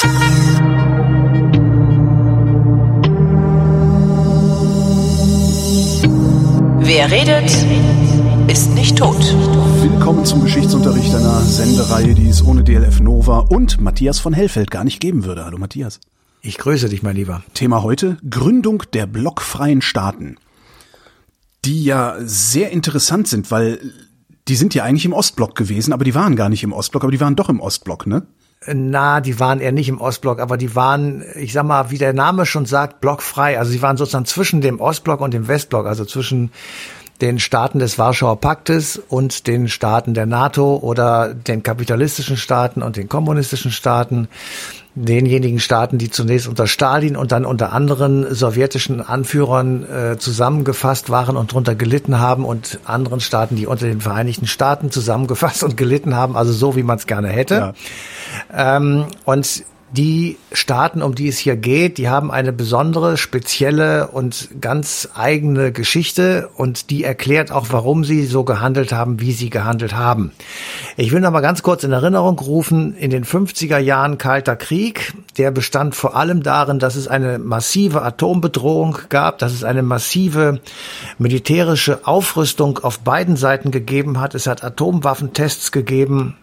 Wer redet, ist nicht tot. Willkommen zum Geschichtsunterricht einer Sendereihe, die es ohne DLF Nova und Matthias von Hellfeld gar nicht geben würde. Hallo Matthias. Ich grüße dich, mein Lieber. Thema heute Gründung der blockfreien Staaten. Die ja sehr interessant sind, weil die sind ja eigentlich im Ostblock gewesen, aber die waren gar nicht im Ostblock, aber die waren doch im Ostblock, ne? Na, die waren eher nicht im Ostblock, aber die waren, ich sag mal, wie der Name schon sagt, blockfrei. Also sie waren sozusagen zwischen dem Ostblock und dem Westblock, also zwischen den Staaten des Warschauer Paktes und den Staaten der NATO oder den kapitalistischen Staaten und den kommunistischen Staaten, denjenigen Staaten, die zunächst unter Stalin und dann unter anderen sowjetischen Anführern äh, zusammengefasst waren und darunter gelitten haben und anderen Staaten, die unter den Vereinigten Staaten zusammengefasst und gelitten haben, also so, wie man es gerne hätte. Ja. Ähm, und die Staaten, um die es hier geht, die haben eine besondere, spezielle und ganz eigene Geschichte und die erklärt auch, warum sie so gehandelt haben, wie sie gehandelt haben. Ich will noch mal ganz kurz in Erinnerung rufen, in den 50er Jahren Kalter Krieg, der bestand vor allem darin, dass es eine massive Atombedrohung gab, dass es eine massive militärische Aufrüstung auf beiden Seiten gegeben hat. Es hat Atomwaffentests gegeben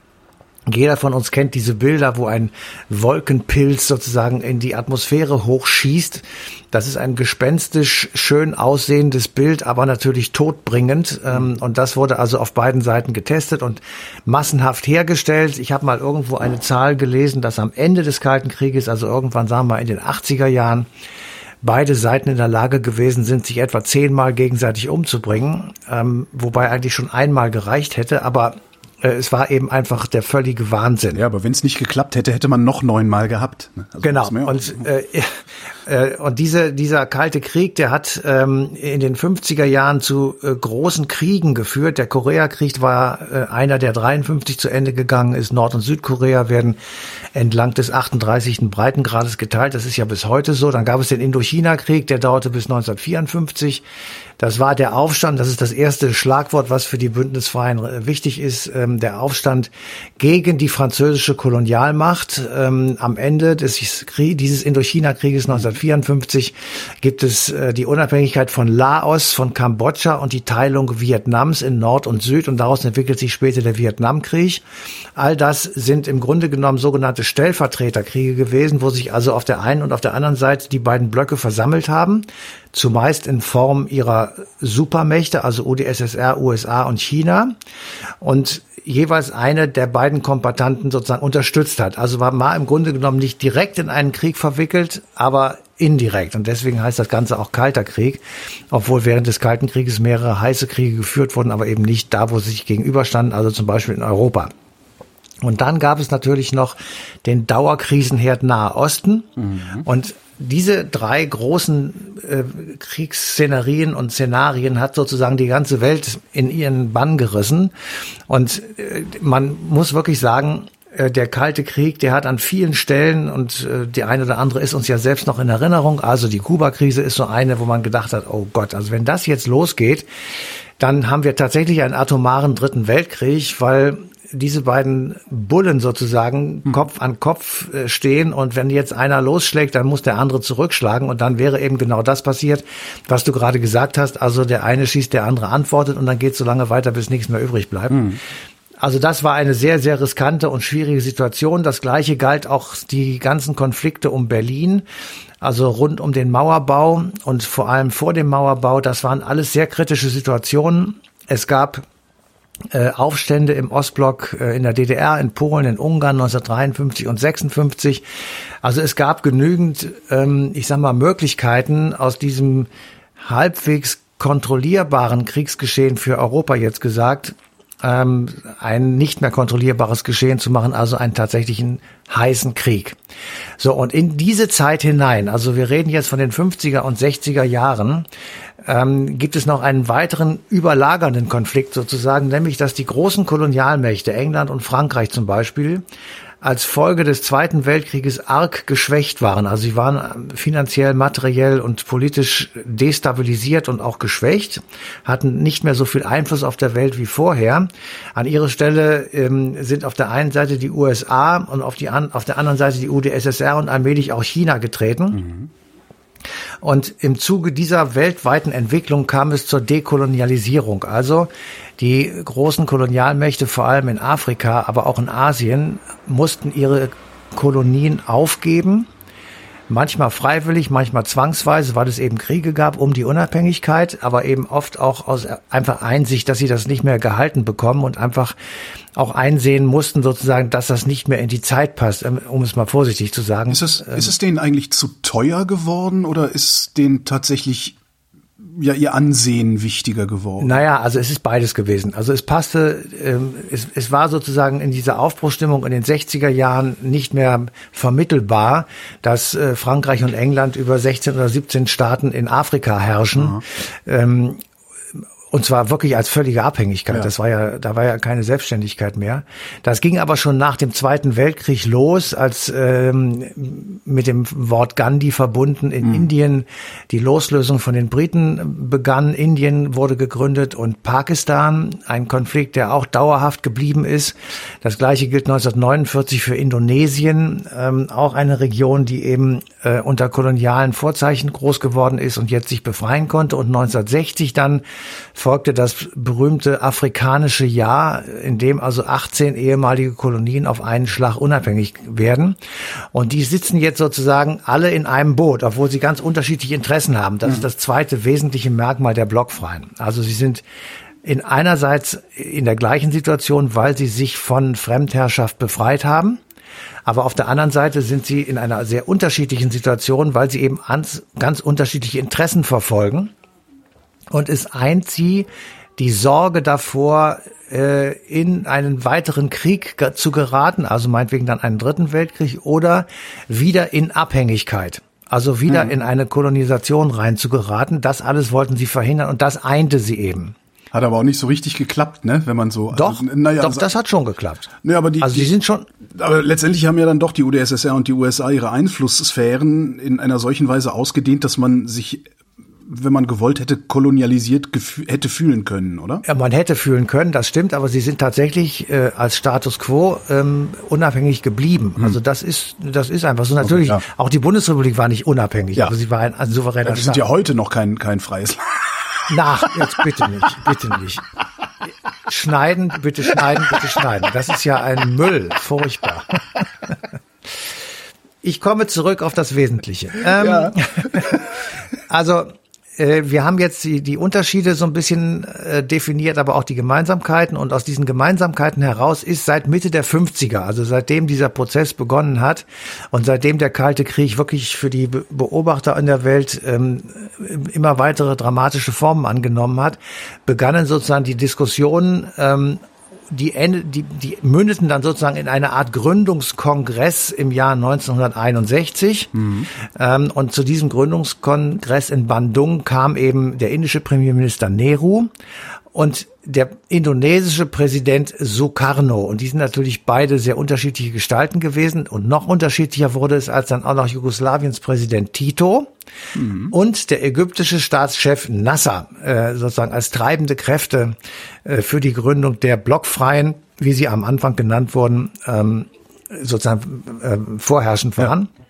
jeder von uns kennt diese Bilder, wo ein Wolkenpilz sozusagen in die Atmosphäre hochschießt. Das ist ein gespenstisch schön aussehendes Bild, aber natürlich todbringend. Ähm, und das wurde also auf beiden Seiten getestet und massenhaft hergestellt. Ich habe mal irgendwo eine Zahl gelesen, dass am Ende des Kalten Krieges, also irgendwann sagen wir in den 80er Jahren, beide Seiten in der Lage gewesen sind, sich etwa zehnmal gegenseitig umzubringen, ähm, wobei eigentlich schon einmal gereicht hätte. Aber äh, es war eben einfach der völlige Wahnsinn. Ja, aber wenn es nicht geklappt hätte, hätte man noch neunmal gehabt. Ne? Also genau. Und, äh, äh, und diese, dieser kalte Krieg, der hat ähm, in den 50er Jahren zu äh, großen Kriegen geführt. Der Koreakrieg war äh, einer, der 53 zu Ende gegangen ist. Nord- und Südkorea werden entlang des 38. Breitengrades geteilt. Das ist ja bis heute so. Dann gab es den Indochina-Krieg, der dauerte bis 1954. Das war der Aufstand, das ist das erste Schlagwort, was für die Bündnisfreien äh, wichtig ist, ähm, der Aufstand gegen die französische Kolonialmacht. Ähm, am Ende des dieses Indochina-Krieges 1954 gibt es äh, die Unabhängigkeit von Laos, von Kambodscha und die Teilung Vietnams in Nord und Süd und daraus entwickelt sich später der Vietnamkrieg. All das sind im Grunde genommen sogenannte Stellvertreterkriege gewesen, wo sich also auf der einen und auf der anderen Seite die beiden Blöcke versammelt haben zumeist in Form ihrer Supermächte, also UdSSR, USA und China. Und jeweils eine der beiden Kombatanten sozusagen unterstützt hat. Also war mal im Grunde genommen nicht direkt in einen Krieg verwickelt, aber indirekt. Und deswegen heißt das Ganze auch Kalter Krieg, obwohl während des Kalten Krieges mehrere heiße Kriege geführt wurden, aber eben nicht da, wo sie sich gegenüberstanden, also zum Beispiel in Europa. Und dann gab es natürlich noch den Dauerkrisenherd Nahe Osten. Mhm. Und diese drei großen äh, Kriegsszenarien und Szenarien hat sozusagen die ganze Welt in ihren Bann gerissen. Und äh, man muss wirklich sagen, äh, der Kalte Krieg, der hat an vielen Stellen und äh, die eine oder andere ist uns ja selbst noch in Erinnerung. Also die Kuba-Krise ist so eine, wo man gedacht hat, oh Gott, also wenn das jetzt losgeht, dann haben wir tatsächlich einen atomaren dritten Weltkrieg, weil diese beiden Bullen sozusagen hm. Kopf an Kopf äh, stehen und wenn jetzt einer losschlägt, dann muss der andere zurückschlagen und dann wäre eben genau das passiert, was du gerade gesagt hast. Also der eine schießt, der andere antwortet und dann geht es so lange weiter, bis nichts mehr übrig bleibt. Mhm. Also das war eine sehr, sehr riskante und schwierige Situation. Das gleiche galt auch die ganzen Konflikte um Berlin, also rund um den Mauerbau und vor allem vor dem Mauerbau. Das waren alles sehr kritische Situationen. Es gab äh, Aufstände im Ostblock äh, in der DDR, in Polen, in Ungarn 1953 und 56. Also es gab genügend, ähm, ich sag mal, Möglichkeiten aus diesem halbwegs kontrollierbaren Kriegsgeschehen für Europa jetzt gesagt, ähm, ein nicht mehr kontrollierbares Geschehen zu machen, also einen tatsächlichen heißen Krieg. So, und in diese Zeit hinein, also wir reden jetzt von den 50er und 60er Jahren, ähm, gibt es noch einen weiteren überlagernden Konflikt sozusagen, nämlich dass die großen Kolonialmächte, England und Frankreich zum Beispiel, als Folge des Zweiten Weltkrieges arg geschwächt waren. Also sie waren finanziell, materiell und politisch destabilisiert und auch geschwächt, hatten nicht mehr so viel Einfluss auf der Welt wie vorher. An ihre Stelle ähm, sind auf der einen Seite die USA und auf, die an, auf der anderen Seite die UdSSR und allmählich auch China getreten. Mhm. Und im Zuge dieser weltweiten Entwicklung kam es zur Dekolonialisierung. Also die großen Kolonialmächte, vor allem in Afrika, aber auch in Asien, mussten ihre Kolonien aufgeben manchmal freiwillig, manchmal zwangsweise, weil es eben Kriege gab um die Unabhängigkeit, aber eben oft auch aus einfach Einsicht, dass sie das nicht mehr gehalten bekommen und einfach auch einsehen mussten sozusagen, dass das nicht mehr in die Zeit passt, ähm, um es mal vorsichtig zu sagen. Ist es, ist es denen eigentlich zu teuer geworden oder ist denen tatsächlich ja ihr Ansehen wichtiger geworden? Naja, also es ist beides gewesen. Also es passte, ähm, es, es war sozusagen in dieser Aufbruchstimmung in den 60er Jahren nicht mehr vermittelbar, dass äh, Frankreich und England über 16 oder 17 Staaten in Afrika herrschen. Ähm, und zwar wirklich als völlige Abhängigkeit. Ja. Das war ja, da war ja keine Selbstständigkeit mehr. Das ging aber schon nach dem Zweiten Weltkrieg los, als ähm, mit dem Wort Gandhi verbunden in mhm. Indien die Loslösung von den Briten begann. Indien wurde gegründet und Pakistan, ein Konflikt, der auch dauerhaft geblieben ist. Das gleiche gilt 1949 für Indonesien, ähm, auch eine Region, die eben äh, unter kolonialen Vorzeichen groß geworden ist und jetzt sich befreien konnte und 1960 dann folgte das berühmte afrikanische Jahr, in dem also 18 ehemalige Kolonien auf einen Schlag unabhängig werden. Und die sitzen jetzt sozusagen alle in einem Boot, obwohl sie ganz unterschiedliche Interessen haben. Das mhm. ist das zweite wesentliche Merkmal der Blockfreien. Also sie sind in einerseits in der gleichen Situation, weil sie sich von Fremdherrschaft befreit haben. Aber auf der anderen Seite sind sie in einer sehr unterschiedlichen Situation, weil sie eben ganz, ganz unterschiedliche Interessen verfolgen. Und es eint sie die Sorge davor, äh, in einen weiteren Krieg zu geraten, also meinetwegen dann einen dritten Weltkrieg oder wieder in Abhängigkeit. Also wieder mhm. in eine Kolonisation reinzugeraten. Das alles wollten sie verhindern und das einte sie eben. Hat aber auch nicht so richtig geklappt, ne? Wenn man so. Also, doch, also, naja, doch, also, das hat schon geklappt. Ne, aber die, also die sind schon. Aber letztendlich haben ja dann doch die UdSSR und die USA ihre Einflusssphären in einer solchen Weise ausgedehnt, dass man sich wenn man gewollt hätte, kolonialisiert hätte fühlen können, oder? Ja, man hätte fühlen können, das stimmt, aber sie sind tatsächlich äh, als Status quo ähm, unabhängig geblieben. Hm. Also das ist das ist einfach so. Natürlich, okay, ja. auch die Bundesrepublik war nicht unabhängig, ja. aber sie war ein, ein souveräner ja, Wir sind ja heute noch kein, kein freies Land. Nach, jetzt bitte nicht, bitte nicht. Schneiden, bitte schneiden, bitte schneiden. Das ist ja ein Müll, furchtbar. Ich komme zurück auf das Wesentliche. Ähm, ja. Also äh, wir haben jetzt die, die Unterschiede so ein bisschen äh, definiert, aber auch die Gemeinsamkeiten. Und aus diesen Gemeinsamkeiten heraus ist seit Mitte der 50er, also seitdem dieser Prozess begonnen hat und seitdem der Kalte Krieg wirklich für die Beobachter in der Welt ähm, immer weitere dramatische Formen angenommen hat, begannen sozusagen die Diskussionen ähm, die, die, die mündeten dann sozusagen in eine Art Gründungskongress im Jahr 1961. Mhm. Ähm, und zu diesem Gründungskongress in Bandung kam eben der indische Premierminister Nehru und der indonesische Präsident Sukarno. Und die sind natürlich beide sehr unterschiedliche Gestalten gewesen. Und noch unterschiedlicher wurde es, als dann auch noch Jugoslawiens Präsident Tito mhm. und der ägyptische Staatschef Nasser äh, sozusagen als treibende Kräfte für die Gründung der Blockfreien, wie sie am Anfang genannt wurden, ähm, sozusagen äh, vorherrschend waren. Ja.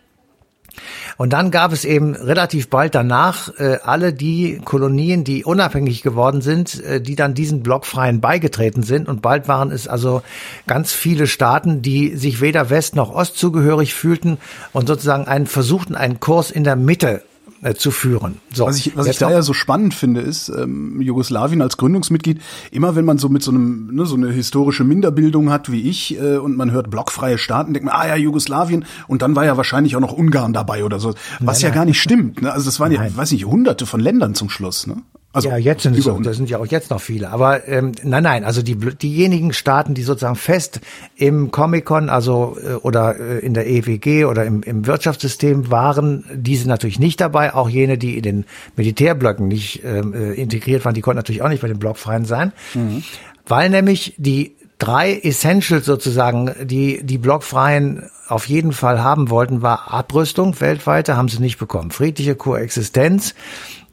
Und dann gab es eben relativ bald danach äh, alle die Kolonien, die unabhängig geworden sind, äh, die dann diesen Blockfreien beigetreten sind. Und bald waren es also ganz viele Staaten, die sich weder West noch Ost zugehörig fühlten und sozusagen einen versuchten, einen Kurs in der Mitte äh, zu führen. So, was ich, was ich da ja so spannend finde, ist ähm, Jugoslawien als Gründungsmitglied, immer wenn man so mit so einem, ne, so eine historische Minderbildung hat wie ich äh, und man hört blockfreie Staaten, denkt man, ah ja, Jugoslawien und dann war ja wahrscheinlich auch noch Ungarn dabei oder so, was nein, ja gar nicht stimmt. Ne? Also das waren nein. ja, weiß nicht, hunderte von Ländern zum Schluss. Ne? Also ja, jetzt sind es auch, da sind ja auch jetzt noch viele. Aber ähm, nein, nein, also die diejenigen Staaten, die sozusagen fest im Comic-Con, also äh, oder äh, in der EWG oder im, im Wirtschaftssystem waren, die sind natürlich nicht dabei. Auch jene, die in den Militärblöcken nicht ähm, äh, integriert waren, die konnten natürlich auch nicht bei den Blockfreien sein, mhm. weil nämlich die drei Essentials sozusagen, die die Blockfreien auf jeden Fall haben wollten, war Abrüstung weltweit, da haben sie nicht bekommen. Friedliche Koexistenz,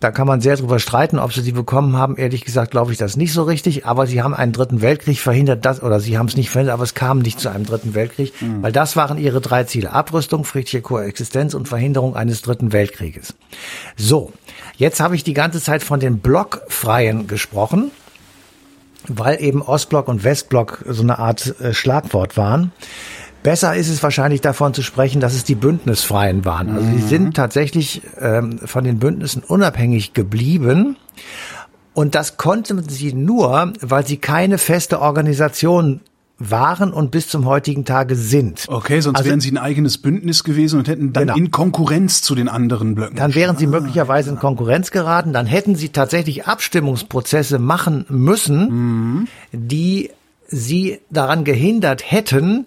da kann man sehr drüber streiten, ob sie die bekommen haben. Ehrlich gesagt glaube ich das nicht so richtig, aber sie haben einen dritten Weltkrieg verhindert, das, oder sie haben es nicht verhindert, aber es kam nicht zu einem dritten Weltkrieg, mhm. weil das waren ihre drei Ziele. Abrüstung, friedliche Koexistenz und Verhinderung eines dritten Weltkrieges. So, jetzt habe ich die ganze Zeit von den Blockfreien gesprochen weil eben Ostblock und Westblock so eine Art äh, Schlagwort waren. Besser ist es wahrscheinlich davon zu sprechen, dass es die Bündnisfreien waren. Also sie sind tatsächlich ähm, von den Bündnissen unabhängig geblieben. Und das konnten sie nur, weil sie keine feste Organisation waren und bis zum heutigen Tage sind. Okay, sonst also, wären sie ein eigenes Bündnis gewesen und hätten dann genau. in Konkurrenz zu den anderen Blöcken. Dann wären sie ah, möglicherweise in Konkurrenz geraten, dann hätten sie tatsächlich Abstimmungsprozesse machen müssen, mhm. die sie daran gehindert hätten,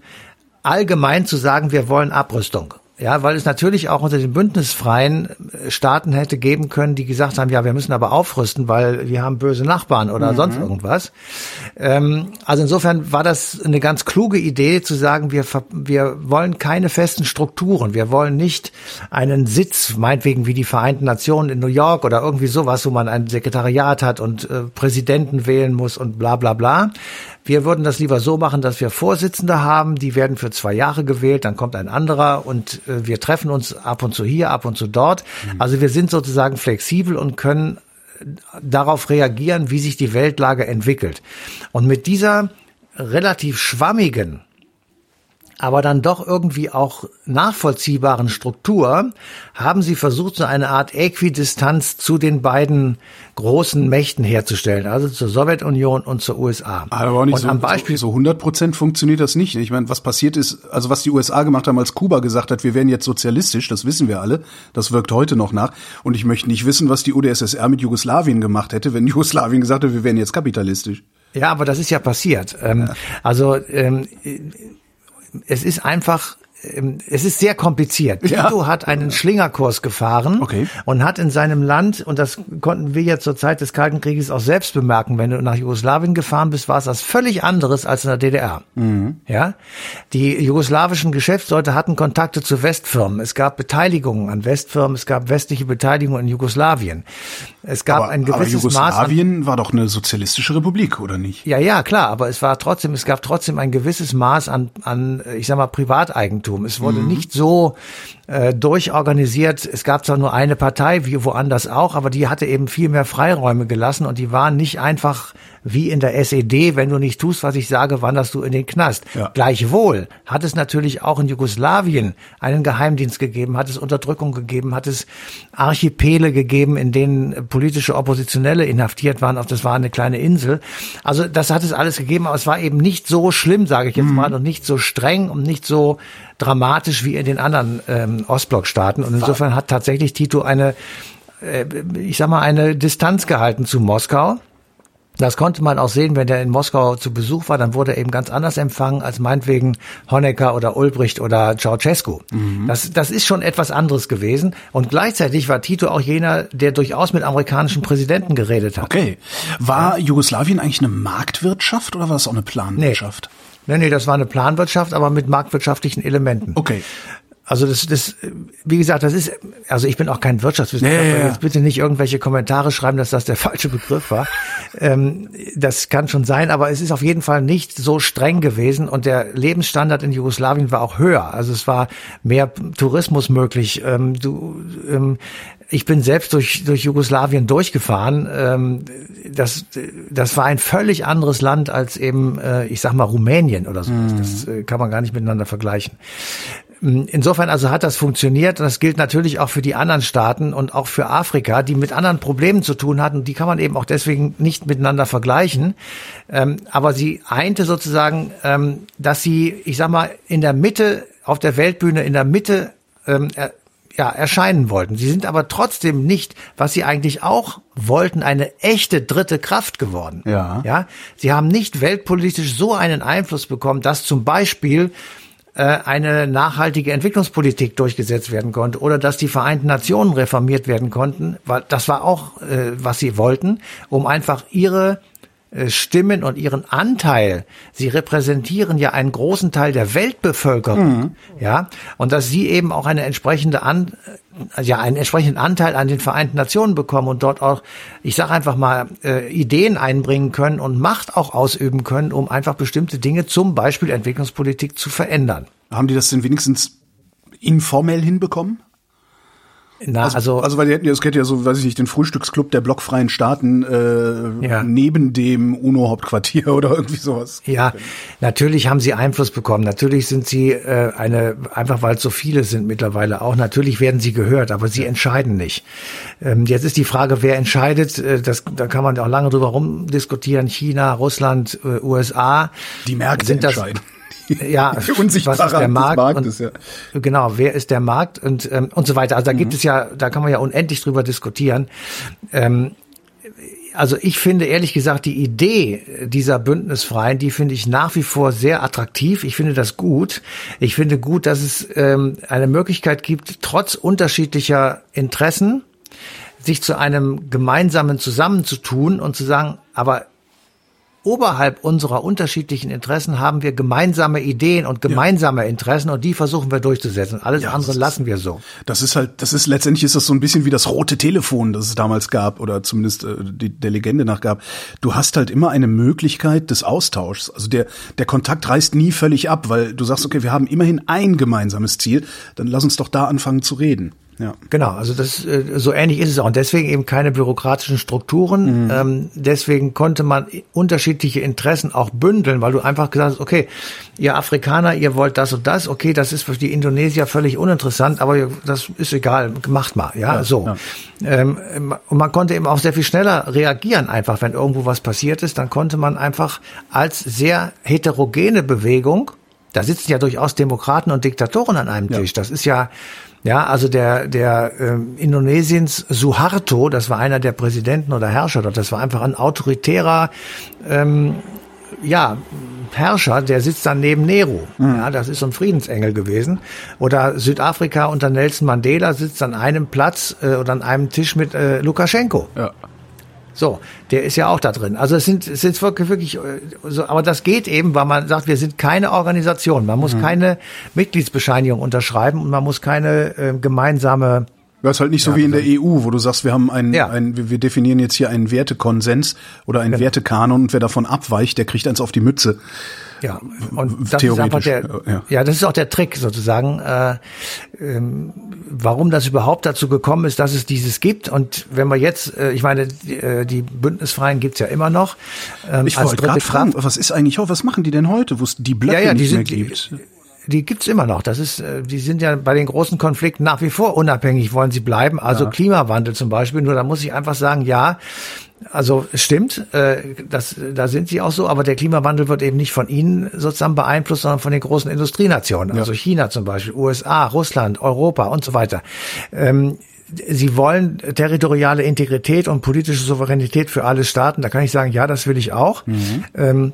allgemein zu sagen, wir wollen Abrüstung. Ja, weil es natürlich auch unter den bündnisfreien äh, Staaten hätte geben können, die gesagt haben, ja, wir müssen aber aufrüsten, weil wir haben böse Nachbarn oder mhm. sonst irgendwas. Ähm, also insofern war das eine ganz kluge Idee zu sagen, wir, wir wollen keine festen Strukturen. Wir wollen nicht einen Sitz, meinetwegen wie die Vereinten Nationen in New York oder irgendwie sowas, wo man ein Sekretariat hat und äh, Präsidenten wählen muss und bla bla bla, wir würden das lieber so machen, dass wir Vorsitzende haben, die werden für zwei Jahre gewählt, dann kommt ein anderer und äh, wir treffen uns ab und zu hier, ab und zu dort. Mhm. Also wir sind sozusagen flexibel und können äh, darauf reagieren, wie sich die Weltlage entwickelt. Und mit dieser relativ schwammigen aber dann doch irgendwie auch nachvollziehbaren Struktur haben sie versucht, so eine Art Äquidistanz zu den beiden großen Mächten herzustellen, also zur Sowjetunion und zur USA. Aber auch nicht und so, am Beispiel so 100 Prozent funktioniert das nicht. Ich meine, was passiert ist, also was die USA gemacht haben, als Kuba gesagt hat, wir werden jetzt sozialistisch, das wissen wir alle, das wirkt heute noch nach. Und ich möchte nicht wissen, was die UdSSR mit Jugoslawien gemacht hätte, wenn Jugoslawien gesagt hätte, wir werden jetzt kapitalistisch. Ja, aber das ist ja passiert. Ähm, ja. Also ähm, es ist einfach es ist sehr kompliziert. Ja. Tito hat einen Schlingerkurs gefahren okay. und hat in seinem Land, und das konnten wir ja zur Zeit des Kalten Krieges auch selbst bemerken, wenn du nach Jugoslawien gefahren bist, war es das völlig anderes als in der DDR. Mhm. Ja, die jugoslawischen Geschäftsleute hatten Kontakte zu Westfirmen. Es gab Beteiligungen an Westfirmen, es gab westliche Beteiligungen in Jugoslawien. Es gab aber, ein gewisses aber Jugoslawien Maß war doch eine sozialistische Republik, oder nicht? Ja, ja, klar, aber es war trotzdem, es gab trotzdem ein gewisses Maß an, an ich sag mal, Privateigentum. Es wurde mhm. nicht so äh, durchorganisiert. Es gab zwar nur eine Partei, wie woanders auch, aber die hatte eben viel mehr Freiräume gelassen und die waren nicht einfach wie in der SED, wenn du nicht tust, was ich sage, wanderst du in den Knast. Ja. Gleichwohl hat es natürlich auch in Jugoslawien einen Geheimdienst gegeben, hat es Unterdrückung gegeben, hat es Archipele gegeben, in denen politische Oppositionelle inhaftiert waren. Auch das war eine kleine Insel. Also das hat es alles gegeben, aber es war eben nicht so schlimm, sage ich jetzt mhm. mal, und nicht so streng und nicht so dramatisch wie in den anderen ähm, Ostblockstaaten. Und insofern hat tatsächlich Tito eine, äh, ich sag mal, eine Distanz gehalten zu Moskau. Das konnte man auch sehen, wenn der in Moskau zu Besuch war, dann wurde er eben ganz anders empfangen als meinetwegen Honecker oder Ulbricht oder Ceausescu. Mhm. Das, das ist schon etwas anderes gewesen. Und gleichzeitig war Tito auch jener, der durchaus mit amerikanischen Präsidenten geredet hat. Okay. War Jugoslawien eigentlich eine Marktwirtschaft oder war es auch eine Planwirtschaft? Nee. Nee, nee, das war eine Planwirtschaft, aber mit marktwirtschaftlichen Elementen. Okay. Also das, das, wie gesagt, das ist, also ich bin auch kein Wirtschaftswissenschaftler. Nee, ja. Jetzt bitte nicht irgendwelche Kommentare schreiben, dass das der falsche Begriff war. ähm, das kann schon sein, aber es ist auf jeden Fall nicht so streng gewesen und der Lebensstandard in Jugoslawien war auch höher. Also es war mehr Tourismus möglich. Ähm, du, ähm, ich bin selbst durch, durch Jugoslawien durchgefahren. Ähm, das, das war ein völlig anderes Land als eben, äh, ich sag mal, Rumänien oder so. Mhm. Das äh, kann man gar nicht miteinander vergleichen. Insofern also hat das funktioniert. Das gilt natürlich auch für die anderen Staaten und auch für Afrika, die mit anderen Problemen zu tun hatten. Die kann man eben auch deswegen nicht miteinander vergleichen. Ähm, aber sie einte sozusagen, ähm, dass sie, ich sag mal, in der Mitte, auf der Weltbühne, in der Mitte ähm, ja, erscheinen wollten. Sie sind aber trotzdem nicht, was sie eigentlich auch wollten, eine echte dritte Kraft geworden. Ja. Ja. Sie haben nicht weltpolitisch so einen Einfluss bekommen, dass zum Beispiel äh, eine nachhaltige Entwicklungspolitik durchgesetzt werden konnte oder dass die Vereinten Nationen reformiert werden konnten, weil das war auch, äh, was sie wollten, um einfach ihre Stimmen und ihren Anteil, sie repräsentieren ja einen großen Teil der Weltbevölkerung, mhm. ja, und dass sie eben auch eine entsprechende An ja einen entsprechenden Anteil an den Vereinten Nationen bekommen und dort auch, ich sage einfach mal, äh, Ideen einbringen können und Macht auch ausüben können, um einfach bestimmte Dinge, zum Beispiel Entwicklungspolitik, zu verändern. Haben die das denn wenigstens informell hinbekommen? Na, also, also, also weil die hätten ja, es hätte ja so, weiß ich nicht, den Frühstücksclub der blockfreien Staaten äh, ja. neben dem UNO-Hauptquartier oder irgendwie sowas. Ja, natürlich haben sie Einfluss bekommen. Natürlich sind sie äh, eine, einfach weil es so viele sind mittlerweile auch. Natürlich werden sie gehört, aber sie entscheiden nicht. Ähm, jetzt ist die Frage, wer entscheidet. Äh, das, da kann man auch lange drüber rumdiskutieren. China, Russland, äh, USA. Die Märkte sind entscheiden. Ja, was ist der Markt Marktes, und, ja. genau, wer ist der Markt und ähm, und so weiter. Also da mhm. gibt es ja, da kann man ja unendlich drüber diskutieren. Ähm, also ich finde ehrlich gesagt die Idee dieser Bündnisfreien, die finde ich nach wie vor sehr attraktiv. Ich finde das gut. Ich finde gut, dass es ähm, eine Möglichkeit gibt, trotz unterschiedlicher Interessen sich zu einem gemeinsamen zusammenzutun und zu sagen, aber oberhalb unserer unterschiedlichen Interessen haben wir gemeinsame Ideen und gemeinsame ja. Interessen und die versuchen wir durchzusetzen. Alles ja, andere lassen wir so. Das ist halt, das ist letztendlich ist das so ein bisschen wie das rote Telefon, das es damals gab oder zumindest äh, die, der Legende nach gab. Du hast halt immer eine Möglichkeit des Austauschs. Also der, der Kontakt reißt nie völlig ab, weil du sagst, okay, wir haben immerhin ein gemeinsames Ziel, dann lass uns doch da anfangen zu reden. Ja. Genau, also das äh, so ähnlich ist es auch. Und deswegen eben keine bürokratischen Strukturen. Mhm. Ähm, deswegen konnte man unterschiedliche Interessen auch bündeln, weil du einfach gesagt hast, okay, ihr Afrikaner, ihr wollt das und das, okay, das ist für die Indonesier völlig uninteressant, aber das ist egal, macht mal, ja, ja so. Ja. Ähm, und man konnte eben auch sehr viel schneller reagieren, einfach, wenn irgendwo was passiert ist, dann konnte man einfach als sehr heterogene Bewegung, da sitzen ja durchaus Demokraten und Diktatoren an einem Tisch. Ja. Das ist ja ja, also der, der ähm, Indonesiens Suharto, das war einer der Präsidenten oder Herrscher dort, das war einfach ein autoritärer ähm, ja, Herrscher, der sitzt dann neben Nehru. Mhm. Ja, das ist so ein Friedensengel gewesen. Oder Südafrika unter Nelson Mandela sitzt an einem Platz äh, oder an einem Tisch mit äh, Lukaschenko. Ja. So, der ist ja auch da drin. Also es sind, es sind wirklich, wirklich äh, so, aber das geht eben, weil man sagt, wir sind keine Organisation. Man muss mhm. keine Mitgliedsbescheinigung unterschreiben und man muss keine äh, gemeinsame das ist halt nicht so ja, wie in der EU, wo du sagst, wir haben einen, ja. einen wir definieren jetzt hier einen Wertekonsens oder einen genau. Wertekanon und wer davon abweicht, der kriegt eins auf die Mütze. Ja, und das ist einfach der, ja. ja. das ist auch der Trick sozusagen, äh, ähm, warum das überhaupt dazu gekommen ist, dass es dieses gibt. Und wenn wir jetzt, äh, ich meine, die, äh, die Bündnisfreien gibt's ja immer noch. Ähm, ich wollte gerade fragen, was ist eigentlich, was machen die denn heute, wo es die Blöcke ja, ja, nicht sind, mehr gibt? Die, die gibt's immer noch. Das ist, äh, die sind ja bei den großen Konflikten nach wie vor unabhängig, wollen sie bleiben. Also ja. Klimawandel zum Beispiel. Nur da muss ich einfach sagen, ja, also stimmt, äh, das, da sind sie auch so, aber der Klimawandel wird eben nicht von ihnen sozusagen beeinflusst, sondern von den großen Industrienationen, also China zum Beispiel, USA, Russland, Europa und so weiter. Ähm, Sie wollen territoriale Integrität und politische Souveränität für alle Staaten. Da kann ich sagen, ja, das will ich auch. Mhm. Ähm,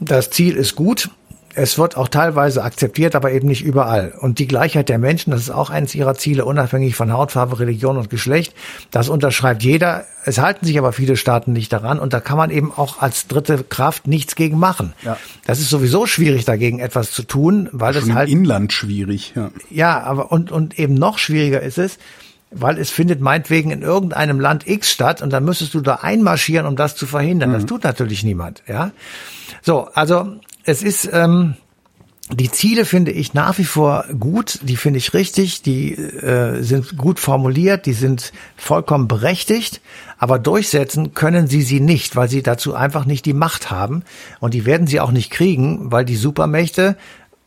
das Ziel ist gut. Es wird auch teilweise akzeptiert, aber eben nicht überall. Und die Gleichheit der Menschen, das ist auch eines ihrer Ziele, unabhängig von Hautfarbe, Religion und Geschlecht. Das unterschreibt jeder. Es halten sich aber viele Staaten nicht daran. Und da kann man eben auch als dritte Kraft nichts gegen machen. Ja. Das ist sowieso schwierig, dagegen etwas zu tun, weil Schon es halt. Im Inland schwierig, ja. Ja, aber und, und eben noch schwieriger ist es, weil es findet meinetwegen in irgendeinem Land X statt und dann müsstest du da einmarschieren, um das zu verhindern. Mhm. Das tut natürlich niemand, ja. So, also es ist ähm, die Ziele finde ich nach wie vor gut, die finde ich richtig, die äh, sind gut formuliert, die sind vollkommen berechtigt, aber durchsetzen können sie sie nicht, weil sie dazu einfach nicht die Macht haben. Und die werden sie auch nicht kriegen, weil die Supermächte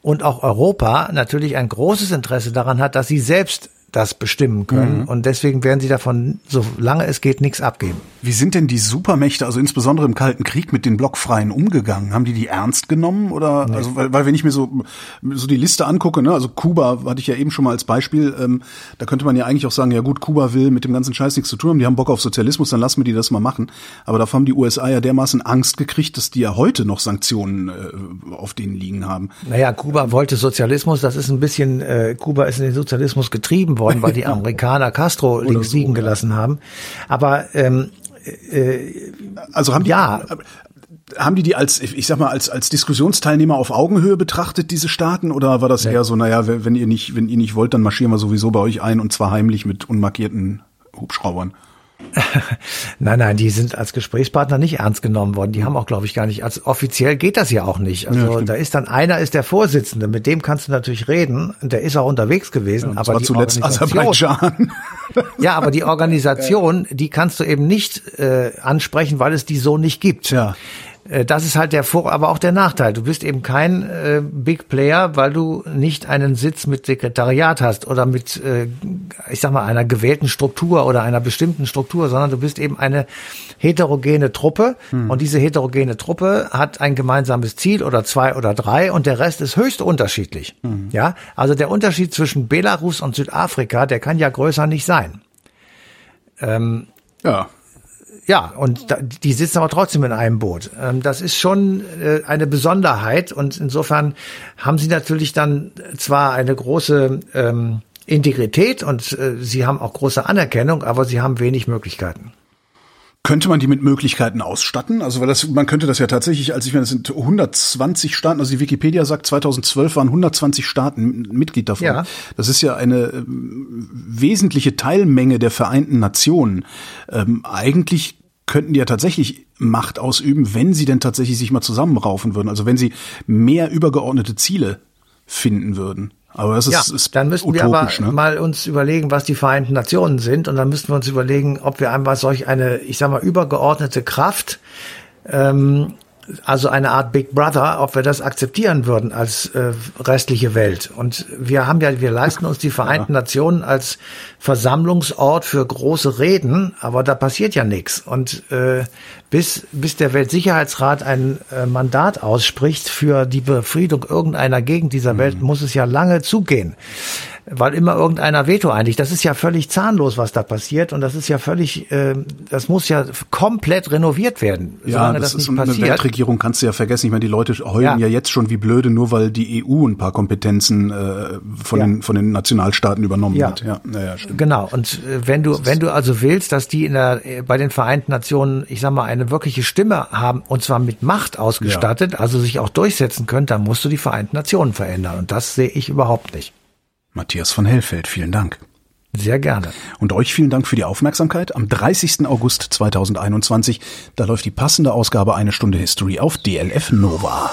und auch Europa natürlich ein großes Interesse daran hat, dass sie selbst das bestimmen können. Mhm. Und deswegen werden sie davon, solange es geht, nichts abgeben. Wie sind denn die Supermächte, also insbesondere im Kalten Krieg, mit den Blockfreien umgegangen? Haben die die ernst genommen? Oder nee. also, weil, weil wenn ich mir so so die Liste angucke, ne, also Kuba hatte ich ja eben schon mal als Beispiel, ähm, da könnte man ja eigentlich auch sagen, ja gut, Kuba will mit dem ganzen Scheiß nichts zu tun haben, die haben Bock auf Sozialismus, dann lassen wir die das mal machen. Aber davon haben die USA ja dermaßen Angst gekriegt, dass die ja heute noch Sanktionen äh, auf denen liegen haben. Naja, Kuba wollte Sozialismus, das ist ein bisschen, äh, Kuba ist in den Sozialismus getrieben worden, weil die Amerikaner Castro links so, liegen gelassen haben. Aber ähm, äh, also haben die, ja. haben die die als, ich sag mal, als, als Diskussionsteilnehmer auf Augenhöhe betrachtet, diese Staaten? Oder war das nee. eher so, naja, wenn ihr nicht, wenn ihr nicht wollt, dann marschieren wir sowieso bei euch ein und zwar heimlich mit unmarkierten Hubschraubern? nein, nein, die sind als Gesprächspartner nicht ernst genommen worden. Die haben auch, glaube ich, gar nicht, als offiziell geht das ja auch nicht. Also ja, da ist dann einer ist der Vorsitzende, mit dem kannst du natürlich reden. Der ist auch unterwegs gewesen. Ja, aber die zuletzt Aserbaidschan. ja, aber die Organisation, die kannst du eben nicht äh, ansprechen, weil es die so nicht gibt. Ja. Äh, das ist halt der Vor-, aber auch der Nachteil. Du bist eben kein äh, Big Player, weil du nicht einen Sitz mit Sekretariat hast oder mit, äh, ich sag mal, einer gewählten Struktur oder einer bestimmten Struktur, sondern du bist eben eine heterogene Truppe hm. und diese heterogene Truppe hat ein gemeinsames Ziel oder zwei oder drei und der Rest ist höchst unterschiedlich. Hm. Ja, also der Unterschied zwischen Belarus und Südafrika, der kann ja größer nicht sein. Ähm, ja. Ja, und da, die sitzen aber trotzdem in einem Boot. Ähm, das ist schon äh, eine Besonderheit und insofern haben sie natürlich dann zwar eine große ähm, Integrität und äh, sie haben auch große Anerkennung, aber sie haben wenig Möglichkeiten. Könnte man die mit Möglichkeiten ausstatten? Also weil das, man könnte das ja tatsächlich, als ich meine, das sind 120 Staaten, also die Wikipedia sagt 2012 waren 120 Staaten Mitglied davon. Ja. Das ist ja eine äh, wesentliche Teilmenge der Vereinten Nationen. Ähm, eigentlich könnten die ja tatsächlich Macht ausüben, wenn sie denn tatsächlich sich mal zusammenraufen würden. Also wenn sie mehr übergeordnete Ziele finden würden. Aber das ist, ja, ist dann müssten wir aber ne? mal uns überlegen, was die Vereinten Nationen sind, und dann müssten wir uns überlegen, ob wir einmal solch eine, ich sag mal, übergeordnete Kraft ähm, also eine Art Big Brother, ob wir das akzeptieren würden als äh, restliche Welt. Und wir haben ja, wir leisten uns die Vereinten ja. Nationen als Versammlungsort für große Reden, aber da passiert ja nichts. Und äh, bis, bis der Weltsicherheitsrat ein äh, Mandat ausspricht für die Befriedung irgendeiner Gegend dieser Welt, mhm. muss es ja lange zugehen weil immer irgendeiner Veto einlegt. Das ist ja völlig zahnlos, was da passiert und das ist ja völlig, äh, das muss ja komplett renoviert werden. Ja, das, das ist eine passiert. Weltregierung kannst du ja vergessen. Ich meine, die Leute heulen ja. ja jetzt schon wie blöde, nur weil die EU ein paar Kompetenzen äh, von, ja. den, von den Nationalstaaten übernommen ja. hat. Ja, naja, stimmt. Genau. Und äh, wenn du, wenn du also willst, dass die in der, äh, bei den Vereinten Nationen, ich sag mal, eine wirkliche Stimme haben und zwar mit Macht ausgestattet, ja. also sich auch durchsetzen können, dann musst du die Vereinten Nationen verändern. Und das sehe ich überhaupt nicht. Matthias von Hellfeld, vielen Dank. Sehr gerne. Und euch vielen Dank für die Aufmerksamkeit. Am 30. August 2021, da läuft die passende Ausgabe Eine Stunde History auf DLF Nova.